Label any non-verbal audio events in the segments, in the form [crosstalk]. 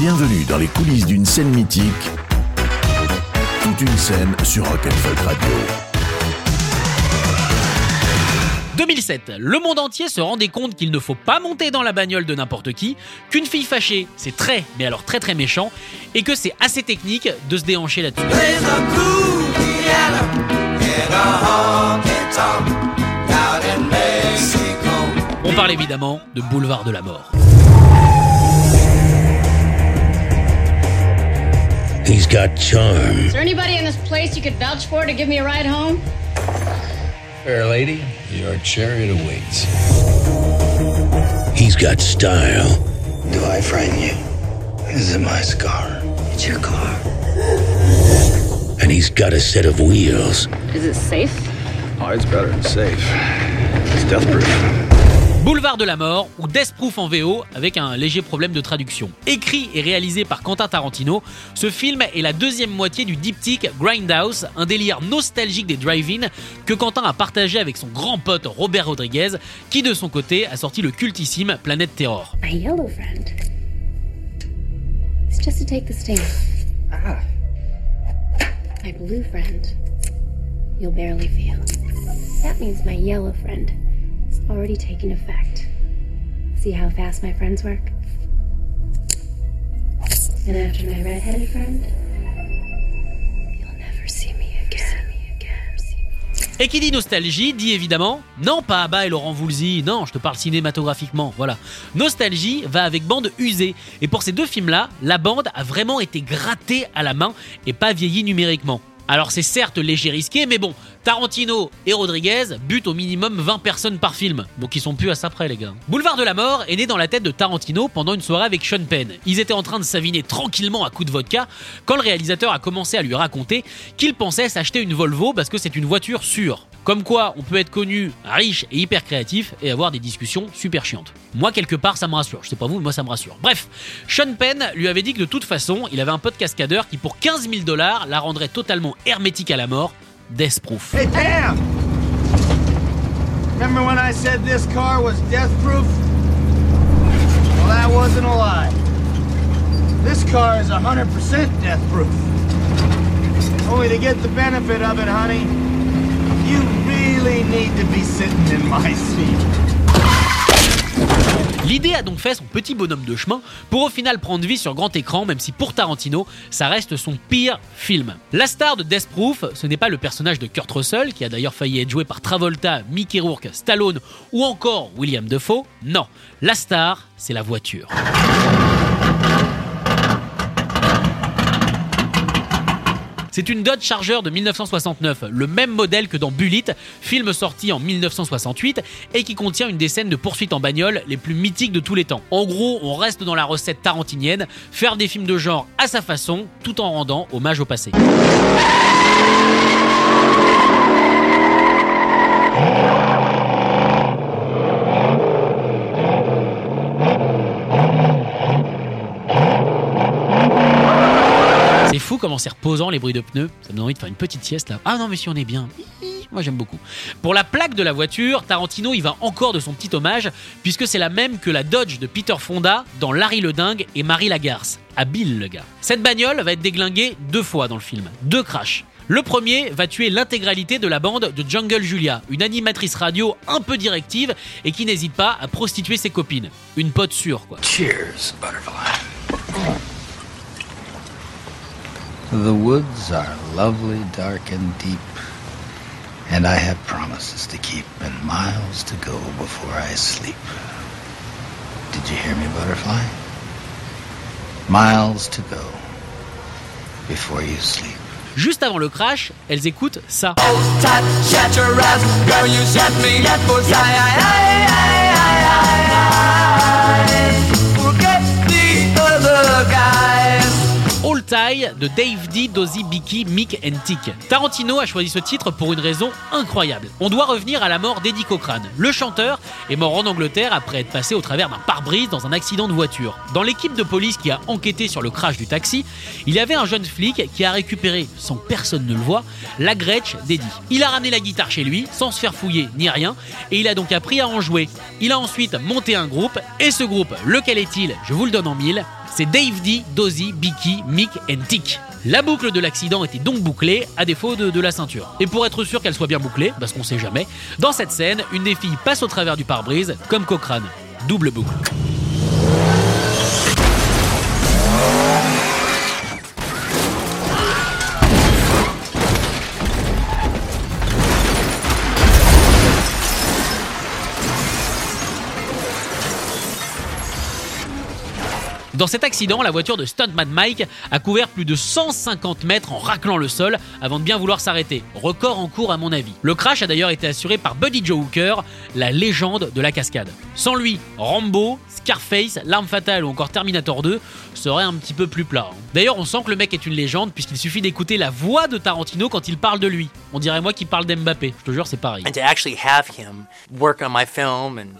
Bienvenue dans les coulisses d'une scène mythique. Toute une scène sur Rock'n'Folk Radio. 2007, le monde entier se rendait compte qu'il ne faut pas monter dans la bagnole de n'importe qui, qu'une fille fâchée, c'est très, mais alors très très méchant, et que c'est assez technique de se déhancher là-dessus. On parle évidemment de Boulevard de la Mort. He's got charm. Is there anybody in this place you could vouch for to give me a ride home? Fair lady, your chariot awaits. He's got style. Do I frighten you? Is it my scar? It's your car. And he's got a set of wheels. Is it safe? Oh, it's better than safe. It's death proof. Boulevard de la Mort ou Death Proof en VO avec un léger problème de traduction. Écrit et réalisé par Quentin Tarantino, ce film est la deuxième moitié du diptyque Grindhouse, un délire nostalgique des drive-in que Quentin a partagé avec son grand pote Robert Rodriguez, qui de son côté a sorti le cultissime Planète Terror. My yellow friend. It's just to take the sting. Ah. My blue friend. You'll barely feel. That means my yellow friend already effect. See how fast my friends work? And after my red-headed friend, you'll never see me again. Et qui dit nostalgie dit évidemment non pas Abba et Laurent Voulzy, non, je te parle cinématographiquement, voilà. Nostalgie va avec bande usée. Et pour ces deux films-là, la bande a vraiment été grattée à la main et pas vieillie numériquement. Alors c'est certes léger risqué, mais bon, Tarantino et Rodriguez butent au minimum 20 personnes par film, donc ils sont plus à ça près les gars. Boulevard de la mort est né dans la tête de Tarantino pendant une soirée avec Sean Penn. Ils étaient en train de s'aviner tranquillement à coups de vodka quand le réalisateur a commencé à lui raconter qu'il pensait s'acheter une Volvo parce que c'est une voiture sûre. Comme quoi, on peut être connu, riche et hyper créatif et avoir des discussions super chiantes. Moi, quelque part, ça me rassure. Je sais pas vous, mais moi, ça me rassure. Bref, Sean Penn lui avait dit que de toute façon, il avait un pote cascadeur qui, pour 15 000 dollars, la rendrait totalement hermétique à la mort. Death Proof. Hey, Tam! Remember when I said this car was death proof? Well, that wasn't a lie. This car is 100% death proof. Only to get the benefit of it, honey, you really need to be sitting in my seat. L'idée a donc fait son petit bonhomme de chemin pour au final prendre vie sur grand écran, même si pour Tarantino, ça reste son pire film. La star de Death Proof, ce n'est pas le personnage de Kurt Russell, qui a d'ailleurs failli être joué par Travolta, Mickey Rourke, Stallone ou encore William Defoe. Non, la star, c'est la voiture. C'est une Dodge Charger de 1969, le même modèle que dans Bullet, film sorti en 1968 et qui contient une des scènes de poursuite en bagnole les plus mythiques de tous les temps. En gros, on reste dans la recette tarantinienne, faire des films de genre à sa façon tout en rendant hommage au passé. C'est reposant les bruits de pneus. Ça me donne envie de faire une petite sieste là. Ah non, mais si on est bien. Moi j'aime beaucoup. Pour la plaque de la voiture, Tarantino il va encore de son petit hommage, puisque c'est la même que la Dodge de Peter Fonda dans Larry le Dingue et Marie Lagarce. Habile le gars. Cette bagnole va être déglinguée deux fois dans le film. Deux crashs. Le premier va tuer l'intégralité de la bande de Jungle Julia, une animatrice radio un peu directive et qui n'hésite pas à prostituer ses copines. Une pote sûre quoi. Cheers, butterfly. The woods are lovely, dark, and deep, and I have promises to keep and miles to go before I sleep. Did you hear me, butterfly? Miles to go before you sleep. Juste avant le crash, elles écoutent ça. Die de Dave D, Dozy, Bicky, Mick and Tick. Tarantino a choisi ce titre pour une raison incroyable. On doit revenir à la mort d'Eddie Cochran. Le chanteur est mort en Angleterre après être passé au travers d'un pare-brise dans un accident de voiture. Dans l'équipe de police qui a enquêté sur le crash du taxi, il y avait un jeune flic qui a récupéré, sans personne ne le voit, la Gretsch d'Eddie. Il a ramené la guitare chez lui, sans se faire fouiller ni rien, et il a donc appris à en jouer. Il a ensuite monté un groupe, et ce groupe, lequel est-il? Je vous le donne en mille. C'est Dave D, Dozy, Bicky, Mick and Tick. La boucle de l'accident était donc bouclée, à défaut de la ceinture. Et pour être sûr qu'elle soit bien bouclée, parce qu'on sait jamais, dans cette scène, une des filles passe au travers du pare-brise, comme Cochrane. Double boucle. Dans cet accident, la voiture de Stuntman Mike a couvert plus de 150 mètres en raclant le sol avant de bien vouloir s'arrêter. Record en cours à mon avis. Le crash a d'ailleurs été assuré par Buddy Joe Hooker, la légende de la cascade. Sans lui, Rambo, Scarface, L'Arme Fatale ou encore Terminator 2 seraient un petit peu plus plats. hein. D'ailleurs, on sent que le mec est une légende puisqu'il suffit d'écouter la voix de Tarantino quand il parle de lui. On dirait moi qui parle d'Mbappé. Je te jure, c'est pareil. to actually have him work film and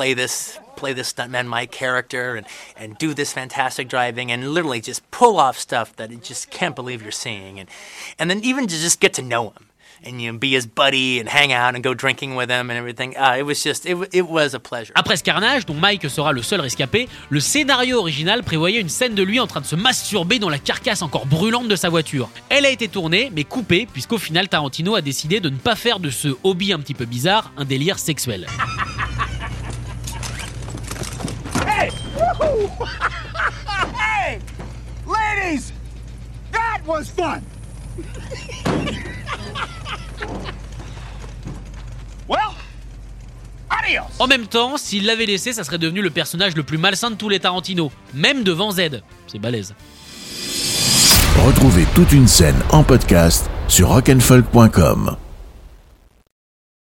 play this play this stuntman Mike character and and do this fantastic driving and literally just pull off stuff that you just can't believe you're seeing and and then even to just get to know him and you know, be his buddy and hang out and go drinking with him and everything uh, it was just it, it was a pleasure Après ce carnage, dont Mike sera le seul rescapé, le scénario original prévoyait une scène de lui en train de se masturber dans la carcasse encore brûlante de sa voiture. Elle a été tournée, mais coupée, puisqu'au final Tarantino a décidé de ne pas faire de ce hobby un petit peu bizarre un délire sexuel. [laughs] [laughs] Hey! Ladies! That was fun! [laughs] well, adios! En même temps, s'il l'avait laissé, ça serait devenu le personnage le plus malsain de tous les Tarantino, même devant Z. C'est balèze. Retrouvez toute une scène en podcast sur rock'n'folk.com.